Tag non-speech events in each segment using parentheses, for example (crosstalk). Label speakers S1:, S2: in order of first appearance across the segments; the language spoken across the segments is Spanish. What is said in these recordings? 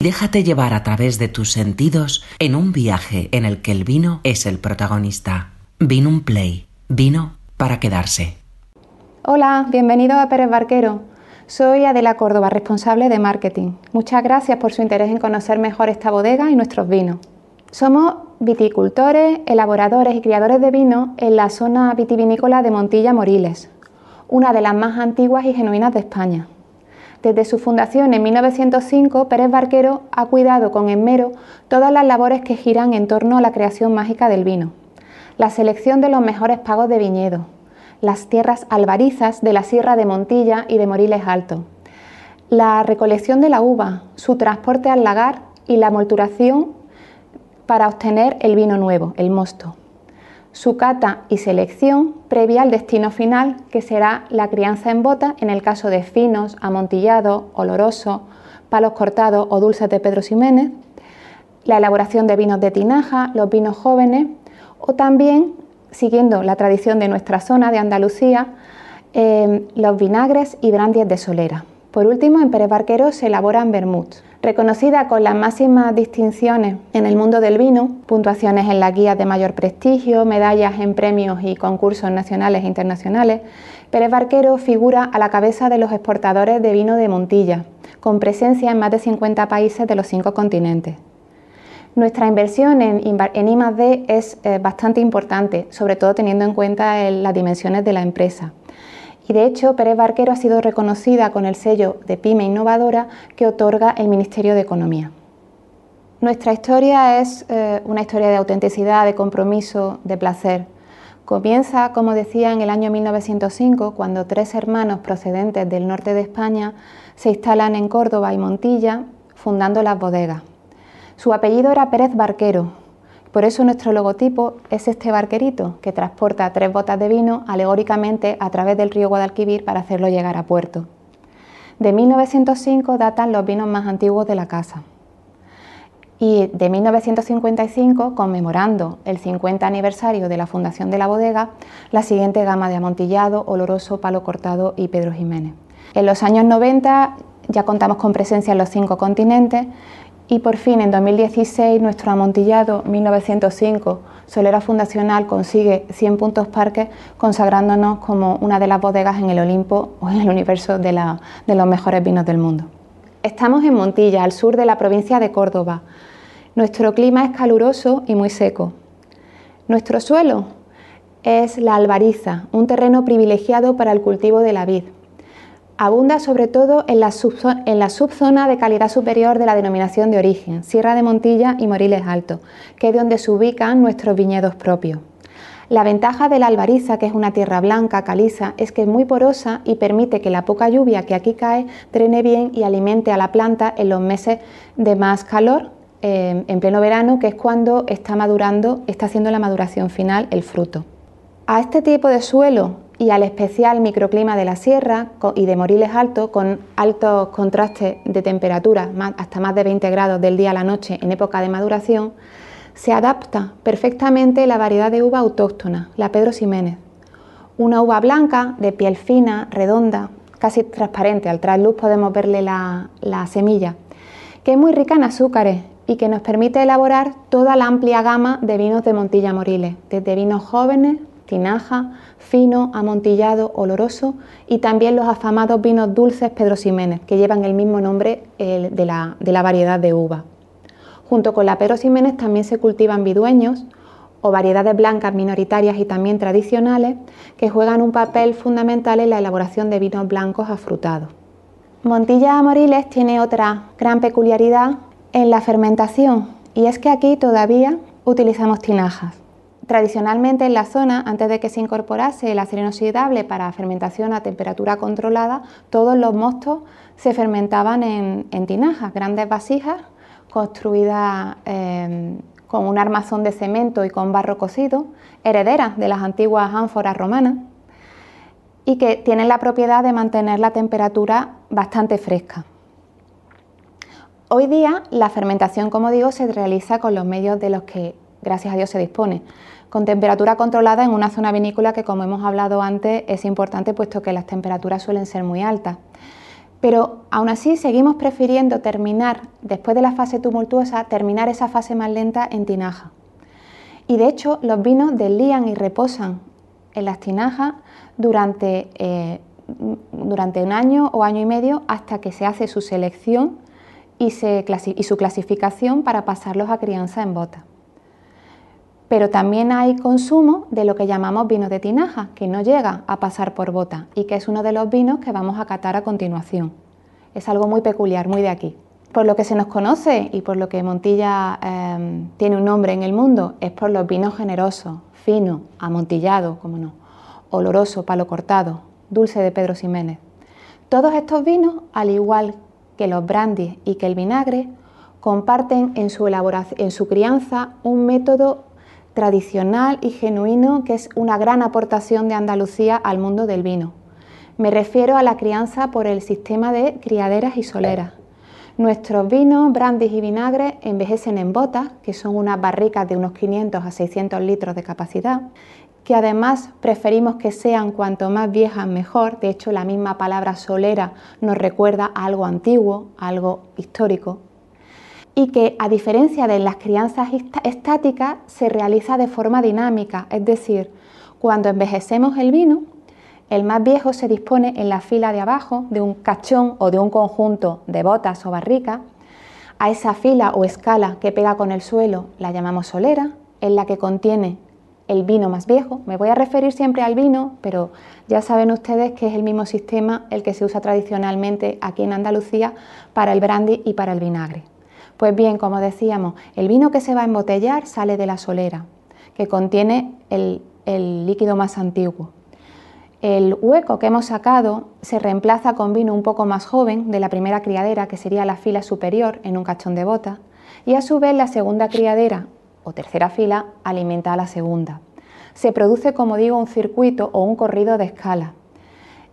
S1: Déjate llevar a través de tus sentidos en un viaje en el que el vino es el protagonista. Vino un Play. Vino para quedarse.
S2: Hola, bienvenido a Pérez Barquero. Soy Adela Córdoba, responsable de marketing. Muchas gracias por su interés en conocer mejor esta bodega y nuestros vinos. Somos viticultores, elaboradores y criadores de vino en la zona vitivinícola de Montilla Moriles, una de las más antiguas y genuinas de España. Desde su fundación en 1905, Pérez Barquero ha cuidado con esmero todas las labores que giran en torno a la creación mágica del vino. La selección de los mejores pagos de viñedo, las tierras albarizas de la Sierra de Montilla y de Moriles Alto, la recolección de la uva, su transporte al lagar y la molturación para obtener el vino nuevo, el mosto su cata y selección previa al destino final, que será la crianza en bota en el caso de finos, amontillado, oloroso, palos cortados o dulces de Pedro Ximénez, la elaboración de vinos de tinaja, los vinos jóvenes o también, siguiendo la tradición de nuestra zona de Andalucía, eh, los vinagres y brandies de solera. Por último, en Pérez Barquero se elaboran vermuts. Reconocida con las máximas distinciones en el mundo del vino, puntuaciones en las guías de mayor prestigio, medallas en premios y concursos nacionales e internacionales, Pérez Barquero figura a la cabeza de los exportadores de vino de Montilla, con presencia en más de 50 países de los cinco continentes. Nuestra inversión en, en I+D es eh, bastante importante, sobre todo teniendo en cuenta las dimensiones de la empresa. Y de hecho, Pérez Barquero ha sido reconocida con el sello de Pyme Innovadora que otorga el Ministerio de Economía. Nuestra historia es eh, una historia de autenticidad, de compromiso, de placer. Comienza, como decía, en el año 1905, cuando tres hermanos procedentes del norte de España se instalan en Córdoba y Montilla, fundando las bodegas. Su apellido era Pérez Barquero, por eso nuestro logotipo es este barquerito que transporta tres botas de vino alegóricamente a través del río Guadalquivir para hacerlo llegar a puerto. De 1905 datan los vinos más antiguos de la casa. Y de 1955, conmemorando el 50 aniversario de la fundación de la bodega, la siguiente gama de amontillado, oloroso, palo cortado y Pedro Jiménez. En los años 90 ya contamos con presencia en los cinco continentes y por fin, en 2016, nuestro amontillado 1905 Solera Fundacional consigue 100 puntos parques, consagrándonos como una de las bodegas en el Olimpo o en el universo de, de los mejores vinos del mundo. Estamos en Montilla, al sur de la provincia de Córdoba. Nuestro clima es caluroso y muy seco. Nuestro suelo es la albariza, un terreno privilegiado para el cultivo de la vid. Abunda sobre todo en la, subzona de calidad superior de la denominación de origen, Sierra de Montilla y Moriles Alto, que es donde se ubican nuestros viñedos propios. La ventaja de la albariza, que es una tierra blanca, caliza, es que es muy porosa y permite que la poca lluvia que aquí cae drene bien y alimente a la planta en los meses de más calor, eh, en pleno verano, que es cuando está madurando, está haciendo la maduración final el fruto. A este tipo de suelo y al especial microclima de la sierra y de Moriles Alto, con altos contrastes de temperatura, hasta más de 20 grados del día a la noche en época de maduración, se adapta perfectamente la variedad de uva autóctona, la Pedro Ximénez. Una uva blanca, de piel fina, redonda, casi transparente, al trasluz podemos verle la, la semilla, que es muy rica en azúcares y que nos permite elaborar toda la amplia gama de vinos de Montilla Moriles, desde vinos jóvenes, tinaja, fino, amontillado, oloroso y también los afamados vinos dulces Pedro Ximénez, que llevan el mismo nombre de, la, variedad de uva. Junto con la Pedro Ximénez también se cultivan vidueños o variedades blancas minoritarias y también tradicionales que juegan un papel fundamental en la elaboración de vinos blancos afrutados. Montilla Moriles tiene otra gran peculiaridad en la fermentación y es que aquí todavía utilizamos tinajas. Tradicionalmente en la zona, antes de que se incorporase el acero inoxidable para fermentación a temperatura controlada, todos los mostos se fermentaban en, tinajas, grandes vasijas construidas em, con un armazón de cemento y con barro cocido, herederas de las antiguas ánforas romanas, y que tienen la propiedad de mantener la temperatura bastante fresca. Hoy día la fermentación, como digo, se realiza con los medios de los que, gracias a Dios, se dispone con temperatura controlada en una zona vinícola que, como hemos hablado antes, es importante puesto que las temperaturas suelen ser muy altas. Pero aún así seguimos prefiriendo terminar, después de la fase tumultuosa, terminar esa fase más lenta en tinaja. Y de hecho los vinos deslían y reposan en las tinajas durante, eh, durante un año o año y medio hasta que se hace su selección y, y su clasificación para pasarlos a crianza en bota. Pero también hay consumo de lo que llamamos vino de tinaja, que no llega a pasar por bota y que es uno de los vinos que vamos a catar a continuación. Es algo muy peculiar, muy de aquí. Por lo que se nos conoce y por lo que Montilla em, tiene un nombre en el mundo, es por los vinos generosos, finos, amontillados, como no, oloroso, palo cortado, dulce de Pedro Ximénez. Todos estos vinos, al igual que los brandis y que el vinagre, comparten en su, elaboración, en su crianza un método tradicional y genuino que es una gran aportación de Andalucía al mundo del vino. Me refiero a la crianza por el sistema de criaderas y soleras. Nuestros vinos, brandis y vinagres envejecen en botas, que son unas barricas de unos 500 a 600 litros de capacidad, que además preferimos que sean cuanto más viejas mejor. De hecho, la misma palabra solera nos recuerda a algo antiguo, algo histórico, y que a diferencia de las crianzas estáticas se realiza de forma dinámica, es decir, cuando envejecemos el vino, el más viejo se dispone en la fila de abajo de un cachón o de un conjunto de botas o barricas. A esa fila o escala que pega con el suelo la llamamos solera, en la que contiene el vino más viejo. Me voy a referir siempre al vino, pero ya saben ustedes que es el mismo sistema el que se usa tradicionalmente aquí en Andalucía para el brandy y para el vinagre. Pues bien, como decíamos, el vino que se va a embotellar sale de la solera, que contiene el, líquido más antiguo. El hueco que hemos sacado se reemplaza con vino un poco más joven de la primera criadera, que sería la fila superior en un cachón de bota, y a su vez la segunda criadera o tercera fila alimenta a la segunda. Se produce, como digo, un circuito o un corrido de escala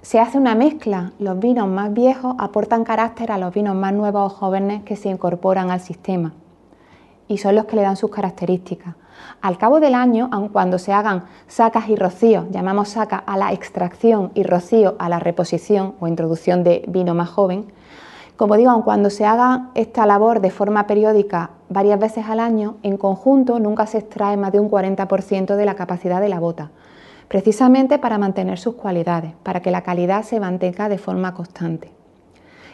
S2: se hace una mezcla, los vinos más viejos aportan carácter a los vinos más nuevos o jóvenes que se incorporan al sistema y son los que le dan sus características. Al cabo del año, aun cuando se hagan sacas y rocíos, llamamos saca a la extracción y rocío a la reposición o introducción de vino más joven, como digo, aun cuando se haga esta labor de forma periódica varias veces al año, en conjunto nunca se extrae más de un 40% de la capacidad de la bota, precisamente para mantener sus cualidades, para que la calidad se mantenga de forma constante.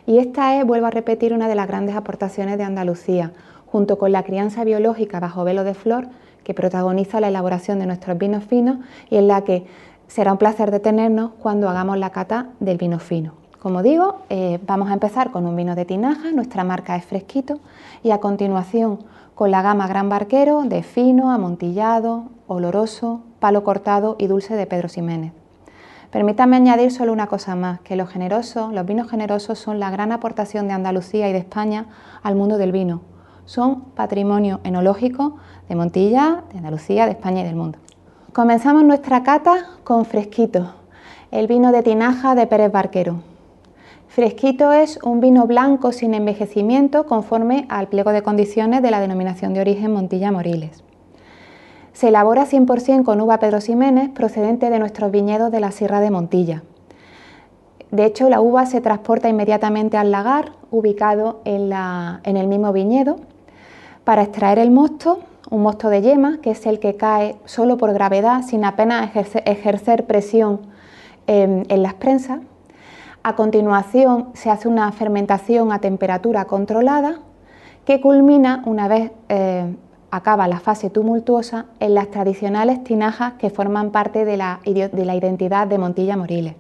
S2: Y esta es, vuelvo a repetir, una de las grandes aportaciones de Andalucía, junto con la crianza biológica bajo velo de flor, que protagoniza la elaboración de nuestros vinos finos y en la que será un placer detenernos cuando hagamos la cata del vino fino. Como digo, eh, vamos a empezar con un vino de tinaja, nuestra marca es fresquito, y a continuación con la gama Gran Barquero de fino, amontillado, oloroso, palo cortado y dulce de Pedro Ximénez. Permítanme añadir solo una cosa más, que los generosos, los vinos generosos son la gran aportación de Andalucía y de España al mundo del vino. Son patrimonio enológico de Montilla, de Andalucía, de España y del mundo. Comenzamos nuestra cata con Fresquito, el vino de tinaja de Pérez Barquero. Fresquito es un vino blanco sin envejecimiento conforme al pliego de condiciones de la denominación de origen Montilla Moriles. Se elabora 100% con uva Pedro Ximénez procedente de nuestros viñedos de la Sierra de Montilla. De hecho, la uva se transporta inmediatamente al lagar, ubicado en, el mismo viñedo, para extraer el mosto, un mosto de yema, que es el que cae solo por gravedad, sin apenas ejercer, presión en las prensas a continuación se hace una fermentación a temperatura controlada que culmina una vez eh, acaba la fase tumultuosa en las tradicionales tinajas que forman parte de la, de la identidad de Montilla Moriles.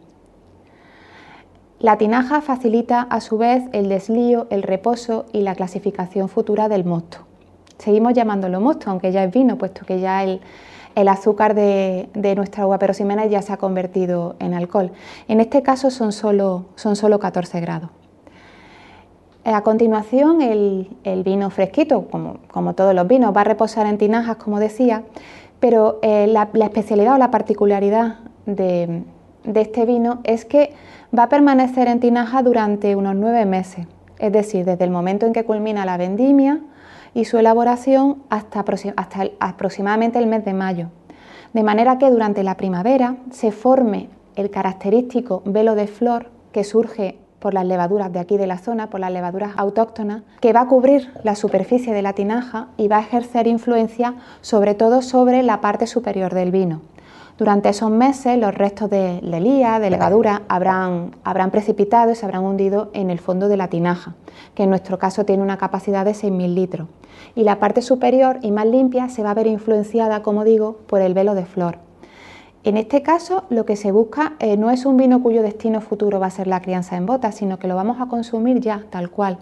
S2: La tinaja facilita a su vez el deslío, el reposo y la clasificación futura del mosto. Seguimos llamándolo mosto, aunque ya es vino, puesto que ya el, el azúcar de, nuestra uva perosimena ya se ha convertido en alcohol. En este caso son solo, son 14 grados. A continuación, el, vino fresquito, como, todos los vinos, va a reposar en tinajas, como decía, pero eh, la, especialidad o la particularidad de, de, este vino es que va a permanecer en tinaja durante unos nueve meses, es decir, desde el momento en que culmina la vendimia y su elaboración hasta, aproximadamente el mes de mayo. De manera que durante la primavera se forme el característico velo de flor que surge por las levaduras de aquí de la zona, por las levaduras autóctonas, que va a cubrir la superficie de la tinaja y va a ejercer influencia sobre todo sobre la parte superior del vino. Durante esos meses los restos de lelía, de levadura, habrán, habrán precipitado y se habrán hundido en el fondo de la tinaja, que en nuestro caso tiene una capacidad de 6.000 litros. Y la parte superior y más limpia se va a ver influenciada, como digo, por el velo de flor. En este caso, lo que se busca eh, no es un vino cuyo destino futuro va a ser la crianza en botas, sino que lo vamos a consumir ya, tal cual.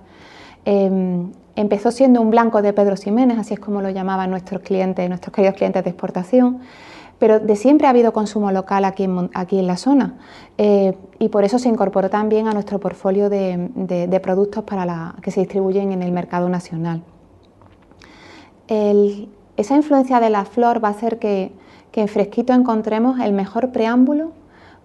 S2: Em, empezó siendo un blanco de Pedro Ximénez, así es como lo llamaban nuestros clientes, nuestros queridos clientes de exportación, pero de siempre ha habido consumo local aquí en, aquí en la zona eh, y por eso se incorporó también a nuestro portfolio de, productos para la, que se distribuyen en el mercado nacional. esa influencia de la flor va a hacer que que en Fresquito encontremos el mejor preámbulo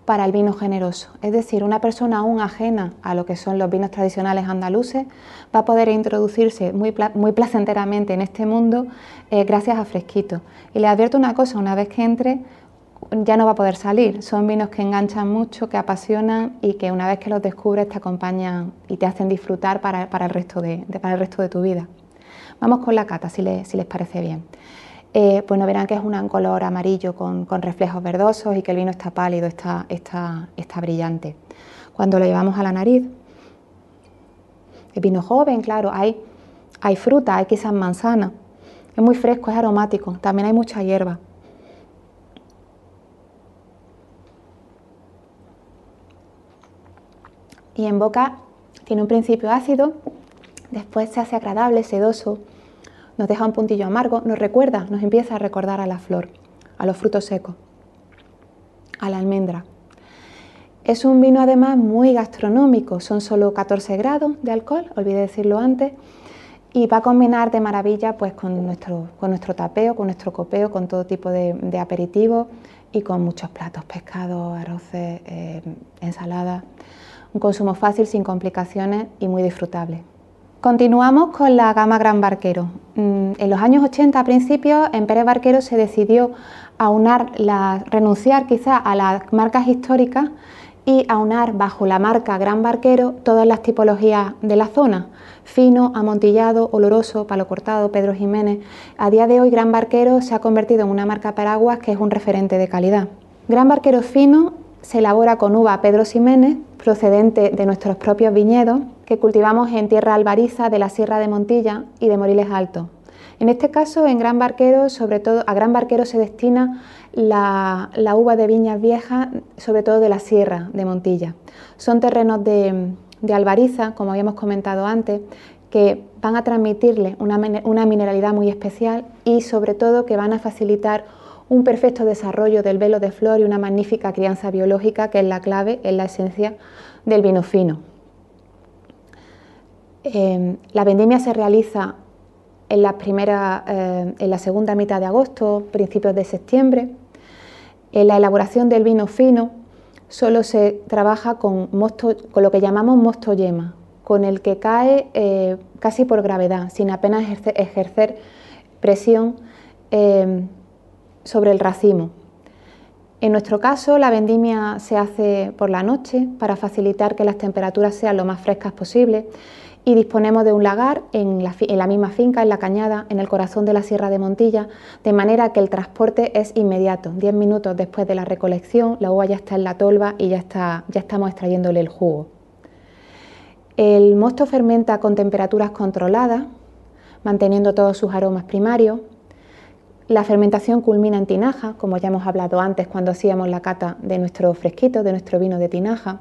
S2: para el vino generoso. Es decir, una persona aún ajena a lo que son los vinos tradicionales andaluces va a poder introducirse muy, muy placenteramente en este mundo eh, gracias a Fresquito. Y le advierto una cosa, una vez que entre ya no va a poder salir. Son vinos que enganchan mucho, que apasionan y que una vez que los descubres te acompañan y te hacen disfrutar para, el, resto de, para el resto de tu vida. Vamos con la cata, si, si les parece bien eh, pues no verán que es un color amarillo con, reflejos verdosos y que el vino está pálido, está brillante. Cuando lo llevamos a la nariz, el vino joven, claro, hay, hay fruta, hay quizás manzana, es muy fresco, es aromático, también hay mucha hierba. Y en boca tiene un principio ácido, después se hace agradable, sedoso, nos deja un puntillo amargo, nos recuerda, nos empieza a recordar a la flor, a los frutos secos, a la almendra. Es un vino además muy gastronómico, son solo 14 grados de alcohol, olvidé decirlo antes, y va a combinar de maravilla pues, con, nuestro, con nuestro tapeo, con nuestro copeo, con todo tipo de, aperitivos y con muchos platos, pescado, arroces, eh, ensaladas. Un consumo fácil, sin complicaciones y muy disfrutable. Continuamos con la gama Gran Barquero. Mm, en los años 80 a principios en Pérez Barquero se decidió aunar la, renunciar quizá a las marcas históricas y aunar bajo la marca Gran Barquero todas las tipologías de la zona, fino, amontillado, oloroso, palo cortado, Pedro Jiménez. A día de hoy Gran Barquero se ha convertido en una marca paraguas que es un referente de calidad. Gran Barquero fino se elabora con uva Pedro Ximénez, procedente de nuestros propios viñedos, que cultivamos en tierra albariza de la Sierra de Montilla y de Moriles Altos. En este caso, en Gran Barquero, sobre todo, a Gran Barquero se destina la, uva de viñas viejas, sobre todo de la Sierra de Montilla. Son terrenos de, albariza, como habíamos comentado antes, que van a transmitirle una, una mineralidad muy especial y sobre todo que van a facilitar un perfecto desarrollo del velo de flor y una magnífica crianza biológica que es la clave, es la esencia del vino fino. Em, la vendimia se realiza en la, primera, eh, en la segunda mitad de agosto, principios de septiembre. En la elaboración del vino fino solo se trabaja con, con lo que llamamos mosto yema, con el que cae eh, casi por gravedad, sin apenas ejercer, presión em, sobre el racimo. En nuestro caso, la vendimia se hace por la noche para facilitar que las temperaturas sean lo más frescas posible y disponemos de un lagar en la, misma finca, en la cañada, en el corazón de la Sierra de Montilla, de manera que el transporte es inmediato. Diez minutos después de la recolección, la uva ya está en la tolva y ya, está, ya estamos extrayéndole el jugo. El mosto fermenta con temperaturas controladas, manteniendo todos sus aromas primarios. La fermentación culmina en tinaja, como ya hemos hablado antes cuando hacíamos la cata de nuestro fresquito, de nuestro vino de tinaja.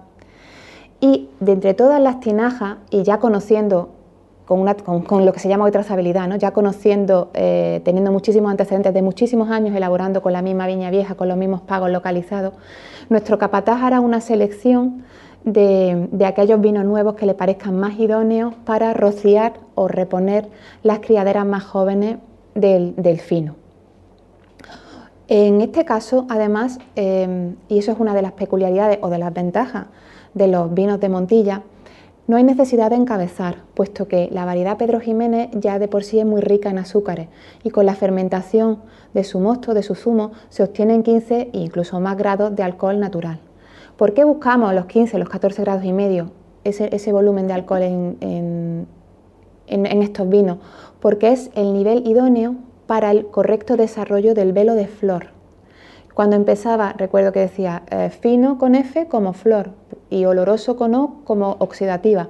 S2: Y de entre todas las tinajas, y ya conociendo con, lo que se llama hoy trazabilidad, ¿no? ya conociendo, eh, teniendo muchísimos antecedentes de muchísimos años elaborando con la misma viña vieja, con los mismos pagos localizados, nuestro capataz hará una selección de, aquellos vinos nuevos que le parezcan más idóneos para rociar o reponer las criaderas más jóvenes del fino. En este caso, además, em, y eso es una de las peculiaridades o de las ventajas de los vinos de Montilla, no hay necesidad de encabezar, puesto que la variedad Pedro Jiménez ya de por sí es muy rica en azúcares y con la fermentación de su mosto, de su zumo, se obtienen 15 e incluso más grados de alcohol natural. ¿Por qué buscamos los 15, los 14 grados y medio? ese, volumen de alcohol en, estos vinos? Porque es el nivel idóneo para el correcto desarrollo del velo de flor. Cuando empezaba, recuerdo que decía eh, fino con F como flor y oloroso con O como oxidativa.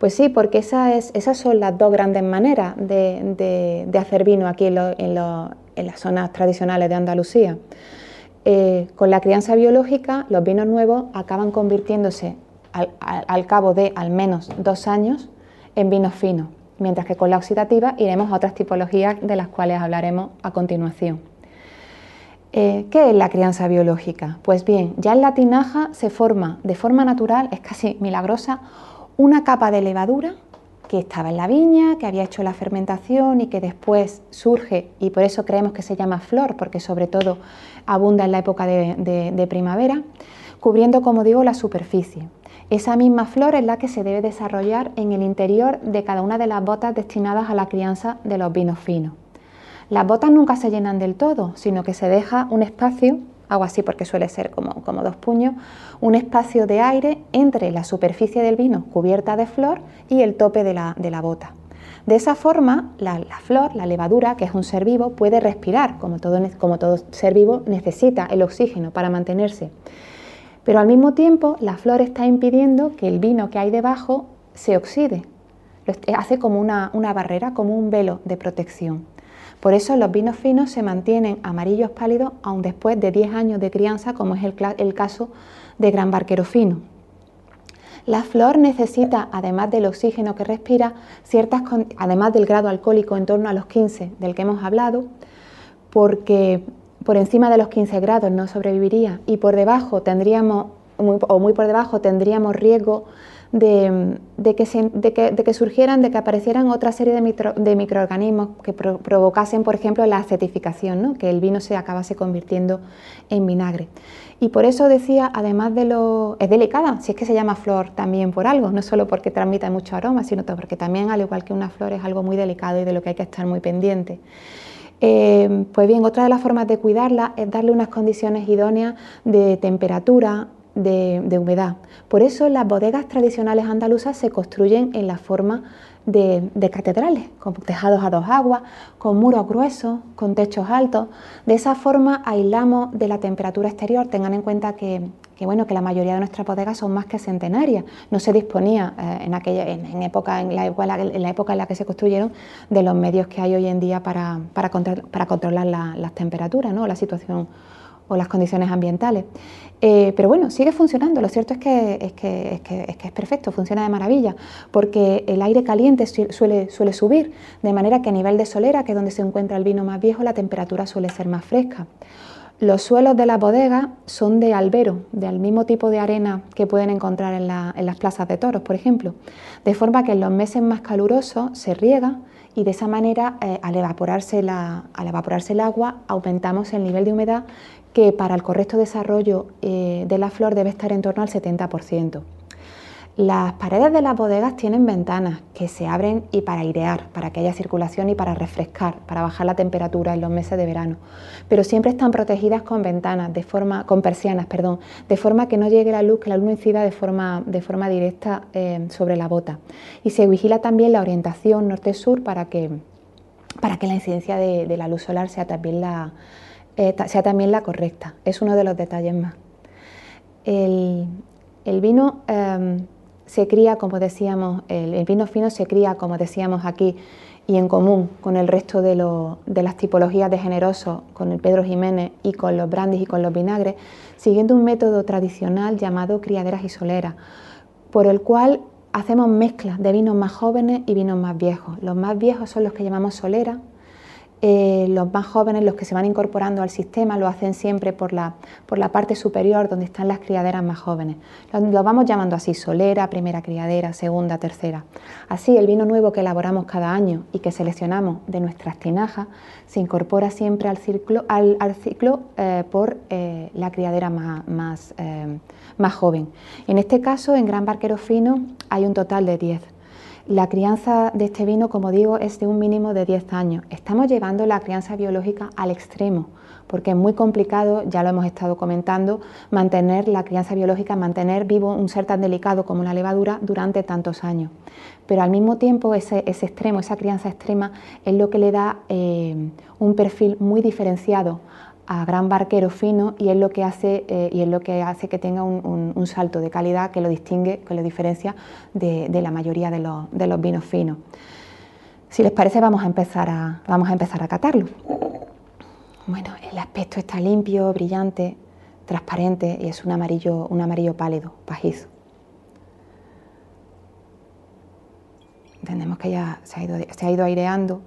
S2: Pues sí, porque esas son las dos grandes maneras de, hacer vino aquí en, las zonas tradicionales de Andalucía. Eh, con la crianza biológica, los vinos nuevos acaban convirtiéndose al, cabo de al menos dos años en vinos finos, mientras que con la oxidativa iremos a otras tipologías de las cuales hablaremos a continuación. Eh, ¿Qué es la crianza biológica? Pues bien, ya en la tinaja se forma de forma natural, es casi milagrosa, una capa de levadura que estaba en la viña, que había hecho la fermentación y que después surge, y por eso creemos que se llama flor, porque sobre todo abunda en la época de, primavera, cubriendo, como digo, la superficie. Esa misma flor es la que se debe desarrollar en el interior de cada una de las botas destinadas a la crianza de los vinos finos. Las botas nunca se llenan del todo, sino que se deja un espacio hago así porque suele ser como, como dos puños, un espacio de aire entre la superficie del vino cubierta de flor y el tope de la, bota. De esa forma, la, flor, la levadura, que es un ser vivo, puede respirar, como todo, como todo ser vivo necesita el oxígeno para mantenerse. Pero al mismo tiempo, la flor está impidiendo que el vino que hay debajo se oxide. Hace como una, barrera, como un velo de protección. Por eso los vinos finos se mantienen amarillos pálidos aún después de 10 años de crianza, como es el, caso de Gran Barquero Fino. La flor necesita, además del oxígeno que respira, ciertas, además del grado alcohólico en torno a los 15 del que hemos hablado, porque por encima de los 15 grados no sobreviviría y por debajo tendríamos, o muy por debajo tendríamos riesgo de, que surgieran, de que aparecieran otra serie de, microorganismos que provocasen, por ejemplo, la acetificación, que el vino se acabase convirtiendo en vinagre. Y por eso decía, además de lo... es delicada, si es que se llama flor también por algo, no solo porque transmite mucho aroma, sino porque también, al igual que una flor, es algo muy delicado y de lo que hay que estar muy pendiente. Eh, pues bien, otra de las formas de cuidarla es darle unas condiciones idóneas de temperatura, de, humedad. Por eso las bodegas tradicionales andaluzas se construyen en la forma de, catedrales, con tejados a dos aguas, con muros gruesos, con techos altos. De esa forma aislamos de la temperatura exterior. Tengan en cuenta que, bueno, que la mayoría de nuestras bodegas son más que centenarias. No se disponía eh, en, aquella, en, época, en, la, la, época en la que se construyeron de los medios que hay hoy en día para, para, controlar las temperaturas, ¿no? la situación o las condiciones ambientales. Eh, pero bueno, sigue funcionando. Lo cierto es que es, que, es, perfecto, funciona de maravilla, porque el aire caliente suele, suele subir, de manera que a nivel de solera, que es donde se encuentra el vino más viejo, la temperatura suele ser más fresca. Los suelos de la bodega son de albero, del mismo tipo de arena que pueden encontrar en, las plazas de toros, por ejemplo. De forma que en los meses más calurosos se riega y de esa manera, eh, al, evaporarse al evaporarse el agua, aumentamos el nivel de humedad que para el correcto desarrollo eh, de la flor debe estar en torno al 70%. Las paredes de las bodegas tienen ventanas que se abren y para airear, para que haya circulación y para refrescar, para bajar la temperatura en los meses de verano. Pero siempre están protegidas con ventanas, de forma, con persianas, perdón, de forma que no llegue la luz, que la luz incida de forma, directa eh, sobre la bota. Y se vigila también la orientación norte-sur para que, la incidencia de la luz solar sea también la, eh, sea también la correcta. Es uno de los detalles más. El, vino em, se cría, como decíamos, el, vino fino se cría, como decíamos aquí, y en común con el resto de, las tipologías de generoso, con el Pedro Jiménez y con los brandis y con los vinagres, siguiendo un método tradicional llamado criaderas y soleras, por el cual hacemos mezclas de vinos más jóvenes y vinos más viejos. Los más viejos son los que llamamos solera, eh, los más jóvenes, los que se van incorporando al sistema, lo hacen siempre por la, por la parte superior donde están las criaderas más jóvenes. Los, vamos llamando así, solera, primera criadera, segunda, tercera. Así, el vino nuevo que elaboramos cada año y que seleccionamos de nuestras tinajas se incorpora siempre al ciclo, al, ciclo eh, por eh, la criadera más, más, más joven. En este caso, en Gran Barquero Fino hay un total de 10. La crianza de este vino, como digo, es de un mínimo de 10 años. Estamos llevando la crianza biológica al extremo, porque es muy complicado, ya lo hemos estado comentando, mantener la crianza biológica, mantener vivo un ser tan delicado como la levadura durante tantos años. Pero al mismo tiempo ese, extremo, esa crianza extrema, es lo que le da eh, un perfil muy diferenciado a gran barquero fino y es lo que hace, eh, y es lo que, hace que tenga un, salto de calidad que lo distingue, que lo diferencia de, la mayoría de los, vinos finos. Si les parece vamos a empezar a, vamos a, empezar a catarlo. Bueno, el aspecto está limpio, brillante, transparente y es un amarillo, un amarillo pálido, pajizo. Entendemos que ya se ha ido, se ha ido aireando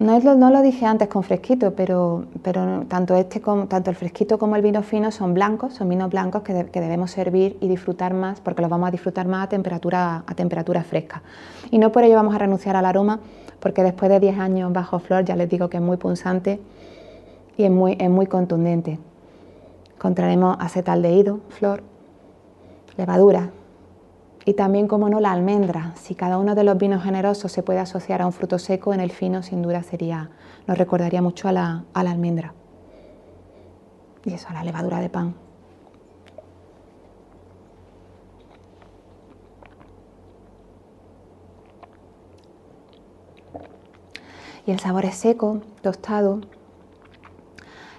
S2: no, no, lo dije antes con fresquito, pero, pero tanto, este como, tanto el fresquito como el vino fino son blancos, son vinos blancos que, debemos servir y disfrutar más, porque los vamos a disfrutar más a temperatura, a temperatura fresca. Y no por ello vamos a renunciar al aroma, porque después de 10 años bajo flor ya les digo que es muy punzante y es muy, es muy contundente. Encontraremos acetaldehído, flor, levadura, y también, como no, la almendra. Si cada uno de los vinos generosos se puede asociar a un fruto seco, en el fino sin duda sería, nos recordaría mucho a la, almendra. Y eso, a la levadura de pan. Y el sabor es seco, tostado,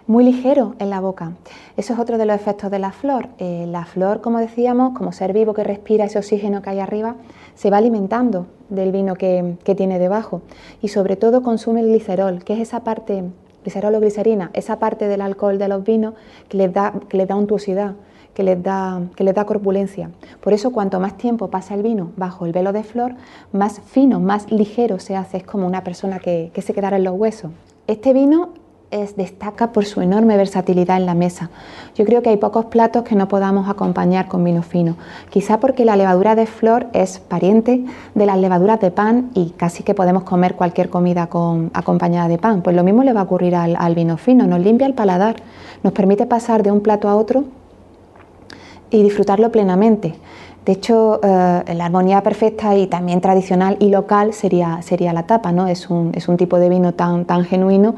S2: muy ligero en la boca. Eso es otro de los efectos de la flor. Eh, la flor, como decíamos, como ser vivo que respira ese oxígeno que hay arriba, se va alimentando del vino que, tiene debajo y sobre todo consume el glicerol, que es esa parte, glicerol o glicerina, esa parte del alcohol de los vinos que les da, que da untuosidad, que les, da, que les da corpulencia. Por eso cuanto más tiempo pasa el vino bajo el velo de flor, más fino, más ligero se hace, es como una persona que, que se quedara en los huesos. Este vino destaca por su enorme versatilidad en la mesa. Yo creo que hay pocos platos que no podamos acompañar con vino fino, quizá porque la levadura de flor es pariente de las levaduras de pan y casi que podemos comer cualquier comida con, acompañada de pan. Pues lo mismo le va a ocurrir al, vino fino, nos limpia el paladar, nos permite pasar de un plato a otro y disfrutarlo plenamente. De hecho, eh, la armonía perfecta y también tradicional y local sería, sería la tapa, ¿no? Es un, es un tipo de vino tan, tan genuino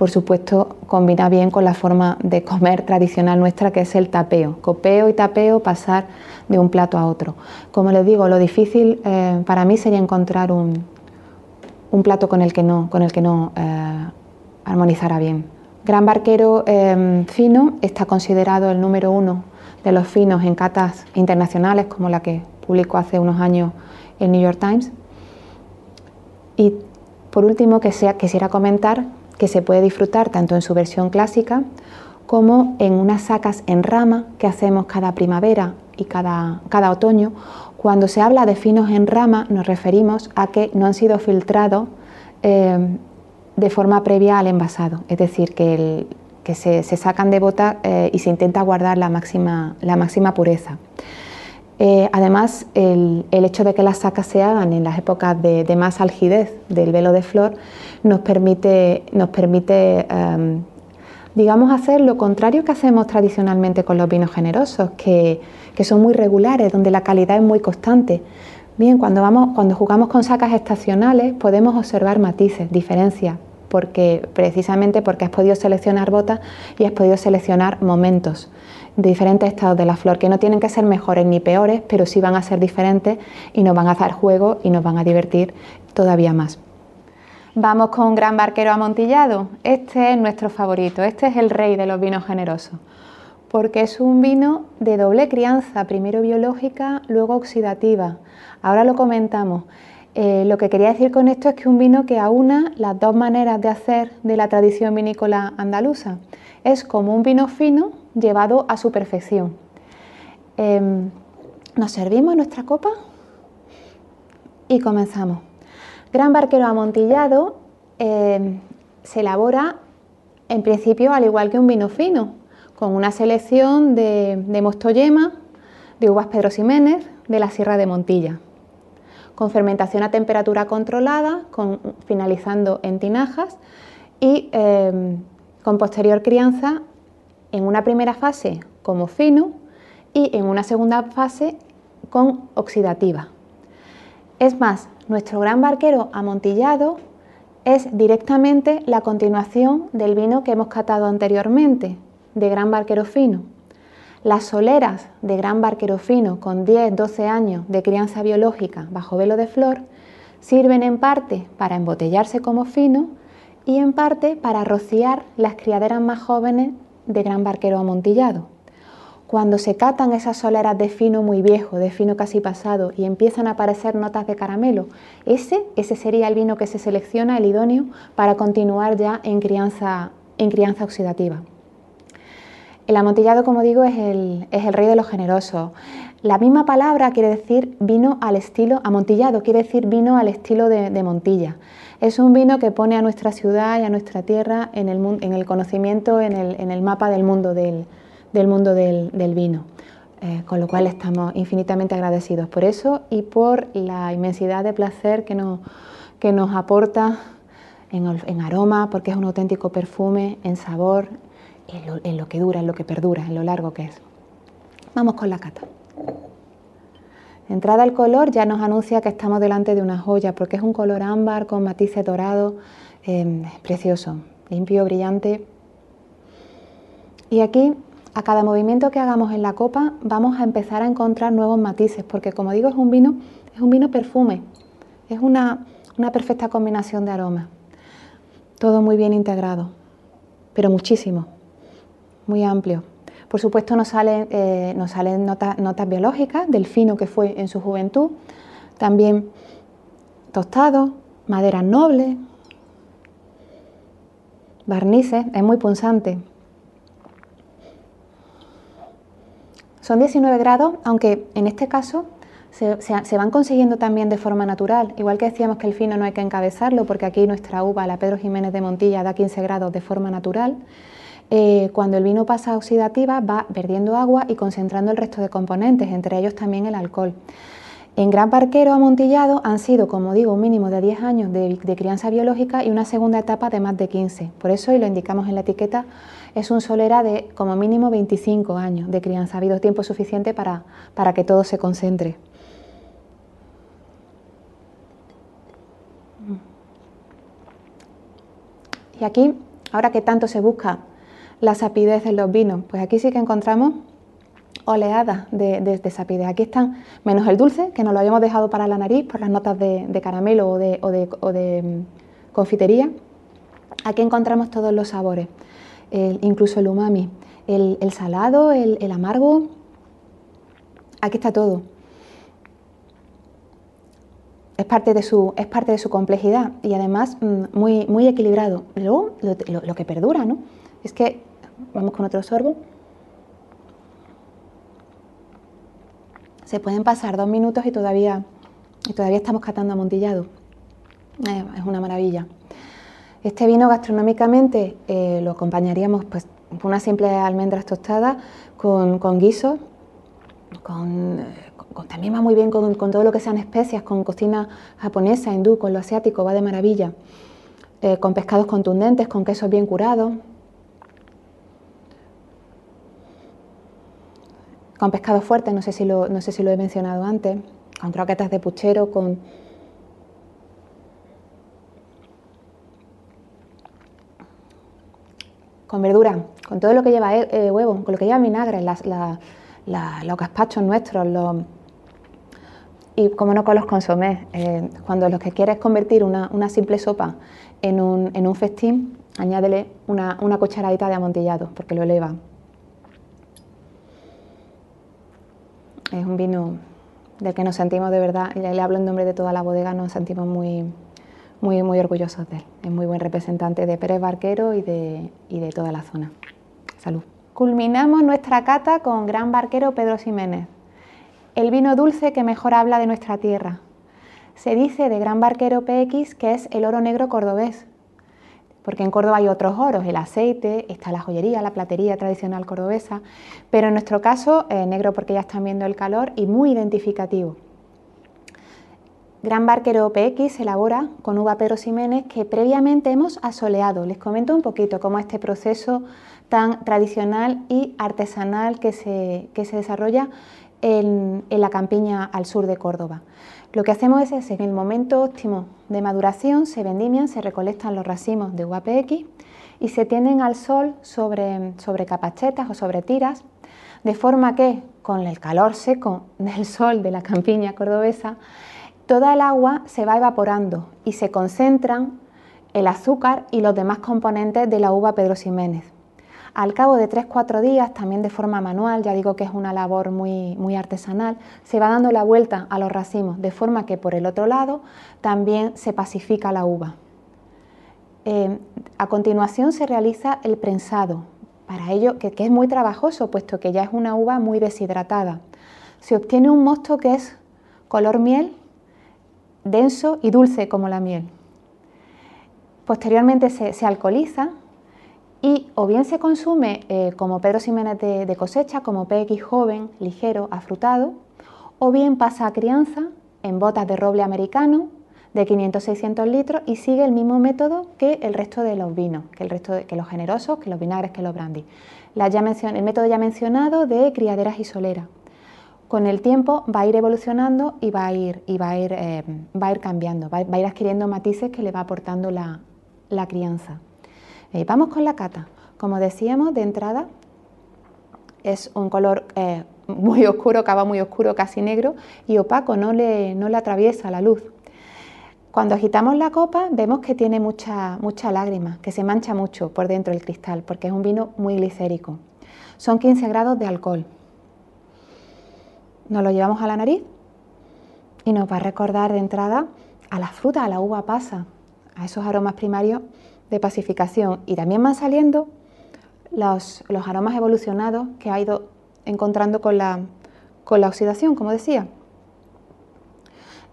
S2: por supuesto, combina bien con la forma de comer tradicional nuestra, que es el tapeo. Copeo y tapeo, pasar de un plato a otro. Como les digo, lo difícil eh, para mí sería encontrar un, plato con el que no, con el que no eh, armonizara bien. Gran barquero eh, fino está considerado el número uno de los finos en catas internacionales, como la que publicó hace unos años el New York Times. Y por último, que sea, quisiera comentar que se puede disfrutar tanto en su versión clásica como en unas sacas en rama que hacemos cada primavera y cada, cada otoño. Cuando se habla de finos en rama nos referimos a que no han sido filtrados eh, de forma previa al envasado, es decir, que, que se, sacan de bota eh, y se intenta guardar la máxima, la máxima pureza. Eh, además, el, hecho de que las sacas se hagan en las épocas de, más algidez del velo de flor nos permite, em, digamos, hacer lo contrario que hacemos tradicionalmente con los vinos generosos, que, son muy regulares, donde la calidad es muy constante. Bien, cuando, vamos, cuando jugamos con sacas estacionales podemos observar matices, diferencias, porque precisamente porque has podido seleccionar botas y has podido seleccionar momentos de diferentes estados de la flor, que no tienen que ser mejores ni peores, pero sí van a ser diferentes y nos van a dar juego y nos van a divertir todavía más. Vamos con gran barquero amontillado. Este es nuestro favorito, este es el rey de los vinos generosos, porque es un vino de doble crianza, primero biológica, luego oxidativa. Ahora lo comentamos. Eh, lo que quería decir con esto es que un vino que aúna las dos maneras de hacer de la tradición vinícola andaluza. Es como un vino fino llevado a su perfección. Em, nos servimos nuestra copa y comenzamos. Gran barquero amontillado em, se elabora en principio al igual que un vino fino, con una selección de, de mosto yema, de uvas Pedro Ximénez, de la Sierra de Montilla, con fermentación a temperatura controlada, finalizando en tinajas y em, con posterior crianza en una primera fase como fino y en una segunda fase con oxidativa. Es más, nuestro gran barquero amontillado es directamente la continuación del vino que hemos catado anteriormente, de gran barquero fino. Las soleras de gran barquero fino con 10-12 años de crianza biológica bajo velo de flor sirven en parte para embotellarse como fino y en parte para rociar las criaderas más jóvenes de gran barquero amontillado. Cuando se catan esas soleras de fino muy viejo, de fino casi pasado, y empiezan a aparecer notas de caramelo, ese, ese sería el vino que se selecciona, el idóneo, para continuar ya en crianza, en crianza oxidativa. El amontillado, como digo, es el, rey de los generosos. La misma palabra quiere decir vino al estilo, amontillado quiere decir vino al estilo de, Montilla. Es un vino que pone a nuestra ciudad y a nuestra tierra en el, en el conocimiento, en el, mapa del mundo del, mundo del, vino. Eh, con lo cual estamos infinitamente agradecidos por eso y por la inmensidad de placer que nos, que nos aporta en aroma, porque es un auténtico perfume, en sabor, en lo, que dura, en lo que perdura, en lo largo que es. Vamos con la cata. Entrada el color ya nos anuncia que estamos delante de una joya porque es un color ámbar con matices dorados, em, precioso, limpio, brillante. Y aquí, a cada movimiento que hagamos en la copa, vamos a empezar a encontrar nuevos matices porque, como digo, es un vino, es un vino perfume, es una, una perfecta combinación de aromas. Todo muy bien integrado, pero muchísimo muy amplio. Por supuesto nos salen, eh, salen notas, biológicas del fino que fue en su juventud, también tostado, maderas nobles, barnices, es muy punzante. Son 19 grados, aunque en este caso se, se, van consiguiendo también de forma natural. Igual que decíamos que el fino no hay que encabezarlo, porque aquí nuestra uva, la Pedro Jiménez de Montilla, da 15 grados de forma natural. Eh, cuando el vino pasa a oxidativa va perdiendo agua y concentrando el resto de componentes, entre ellos también el alcohol. En Gran Parquero Amontillado han sido, como digo, un mínimo de 10 años de, crianza biológica y una segunda etapa de más de 15. Por eso, y lo indicamos en la etiqueta, es un solera de como mínimo 25 años de crianza. Ha habido tiempo suficiente para, para que todo se concentre. Y aquí, ahora que tanto se busca la sapidez en los vinos. Pues aquí sí que encontramos oleadas de, sapidez. Aquí están, menos el dulce, que nos lo habíamos dejado para la nariz por las notas de, caramelo o de, mm, confitería. Aquí encontramos todos los sabores, incluso el umami, el, salado, el, amargo. Aquí está todo. Es parte, de su, es parte de su complejidad y además mm, muy, muy equilibrado. Luego, lo, lo que perdura, ¿no? Es que Vamos con otro sorbo. Se pueden pasar dos minutos y todavía, y todavía estamos catando amontillado. Eh, es una maravilla. Este vino gastronómicamente eh, lo acompañaríamos pues, con una simple almendras tostadas, con, con guisos, con, también va muy bien con, todo lo que sean especias, con cocina japonesa, hindú, con lo asiático, va de maravilla. Eh, con pescados contundentes, con quesos bien curados, con pescado fuerte, no sé si lo, no sé si lo he mencionado antes, con croquetas de puchero, con... con verdura, con todo lo que lleva eh, eh, huevo, con lo que lleva vinagre, los gazpachos nuestros, y como no con los consomés. Eh, cuando lo que quieres convertir una, simple sopa en un, en un festín, añádele una, una cucharadita de amontillado, porque lo eleva. Es un vino del que nos sentimos de verdad, y le hablo en nombre de toda la bodega, nos sentimos muy, muy, muy orgullosos de él. Es muy buen representante de Pérez Barquero y de, y de toda la zona. Salud. Culminamos nuestra cata con Gran Barquero Pedro Ximénez, el vino dulce que mejor habla de nuestra tierra. Se dice de Gran Barquero PX que es el oro negro cordobés, porque en Córdoba hay otros oros, el aceite, está la joyería, la platería tradicional cordobesa, pero en nuestro caso eh, negro porque ya están viendo el calor y muy identificativo. Gran Barquero PX se elabora con uva Pedro Ximénez que previamente hemos asoleado. Les comento un poquito cómo este proceso tan tradicional y artesanal que se, que se desarrolla en, la campiña al sur de Córdoba. Lo que hacemos es, en el momento óptimo de maduración, se vendimian, se recolectan los racimos de UAPX y se tienden al sol sobre, sobre capachetas o sobre tiras, de forma que con el calor seco (laughs) del sol de la campiña cordobesa, toda el agua se va evaporando y se concentran el azúcar y los demás componentes de la uva Pedro Ximénez. Al cabo de 3-4 días, también de forma manual, ya digo que es una labor muy, muy artesanal, se va dando la vuelta a los racimos, de forma que por el otro lado también se pacifica la uva. Eh, a continuación se realiza el prensado, para ello que, que es muy trabajoso, puesto que ya es una uva muy deshidratada. Se obtiene un mosto que es color miel, denso y dulce como la miel. Posteriormente se, alcoholiza y o bien se consume eh, como Pedro Ximénez de, cosecha, como PX joven, ligero, afrutado, o bien pasa a crianza en botas de roble americano de 500-600 litros y sigue el mismo método que el resto de los vinos, que, el resto de, que los generosos, que los vinagres, que los brandy. El método ya mencionado de criaderas y soleras. Con el tiempo va a ir evolucionando y va a ir, y va a ir, eh, va a ir cambiando, va a ir adquiriendo matices que le va aportando la crianza. Eh, vamos con la cata. Como decíamos, de entrada es un color eh, (laughs) muy oscuro, cava muy oscuro, casi negro y opaco, no le, no le atraviesa la luz. Cuando agitamos la copa vemos que tiene mucha, mucha lágrima, que se mancha mucho por dentro del cristal, porque es un vino muy glicérico. Son 15 grados de alcohol. Nos lo llevamos a la nariz y nos va a recordar de entrada a la fruta, a la uva pasa, a esos aromas primarios de pacificación y también van saliendo los, aromas evolucionados que ha ido encontrando con la, con la oxidación, como decía.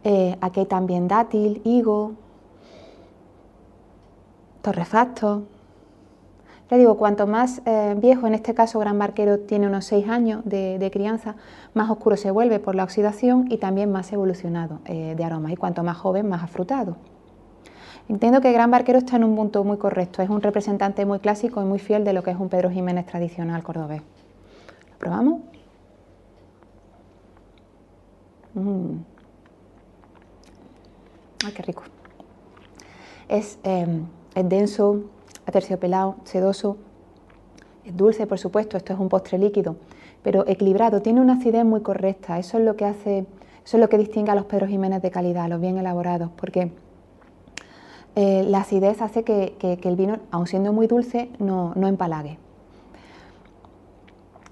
S2: Eh, aquí también dátil, higo, torrefacto. Le digo, cuanto más eh, viejo, en este caso Gran Barquero tiene unos 6 años de, crianza, más oscuro se vuelve por la oxidación y también más evolucionado eh, de aroma. Y cuanto más joven, más afrutado. Entiendo que Gran Barquero está en un punto muy correcto, es un representante muy clásico y muy fiel de lo que es un Pedro Jiménez tradicional cordobés. ¿Lo probamos? Mm. ¡Ay, qué rico! Es, eh, es denso, aterciopelado, sedoso, es dulce, por supuesto, esto es un postre líquido, pero equilibrado, tiene una acidez muy correcta, eso es lo que hace, eso es lo que distingue a los Pedro Jiménez de calidad, los bien elaborados, porque eh, la acidez hace que, el vino, aun siendo muy dulce, no, empalague.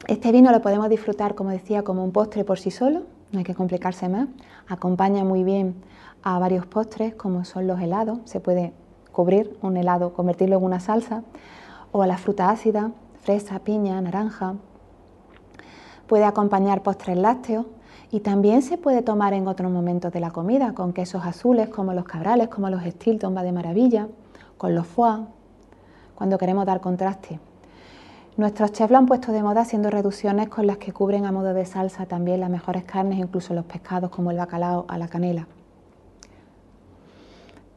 S2: Este vino lo podemos disfrutar, como decía, como un postre por sí solo, no hay que complicarse más. Acompaña muy bien a varios postres, como son los helados. Se puede cubrir un helado, convertirlo en una salsa, o a la fruta ácida, fresa, piña, naranja. Puede acompañar postres lácteos y también se puede tomar en otros momentos de la comida, con quesos azules como los cabrales, como los Stilton, va de maravilla, con los foie, cuando queremos dar contraste. Nuestros chefs lo han puesto de moda haciendo reducciones con las que cubren a modo de salsa también las mejores carnes, incluso los pescados como el bacalao a la canela.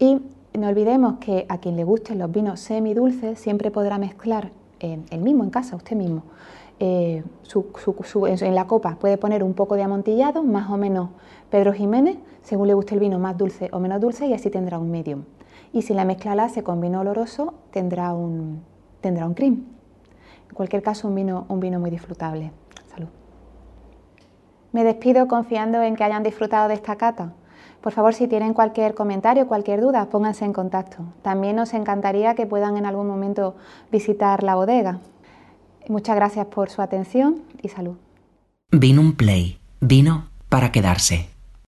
S2: Y no olvidemos que a quien le gusten los vinos semidulces siempre podrá mezclar el mismo en casa, usted mismo, eh, en la copa puede poner un poco de amontillado, más o menos Pedro Jiménez, según le guste el vino más dulce o menos dulce, y así tendrá un medium. Y si la mezcla la hace con vino oloroso, tendrá un, tendrá un cream. En cualquier caso, un vino, un vino muy disfrutable. Salud. Me despido confiando en que hayan disfrutado de esta cata. Por favor, si tienen cualquier comentario, cualquier duda, pónganse en contacto. También nos encantaría que puedan en algún momento visitar la bodega. Muchas gracias por su atención y salud.
S1: Vino un play. Vino para quedarse.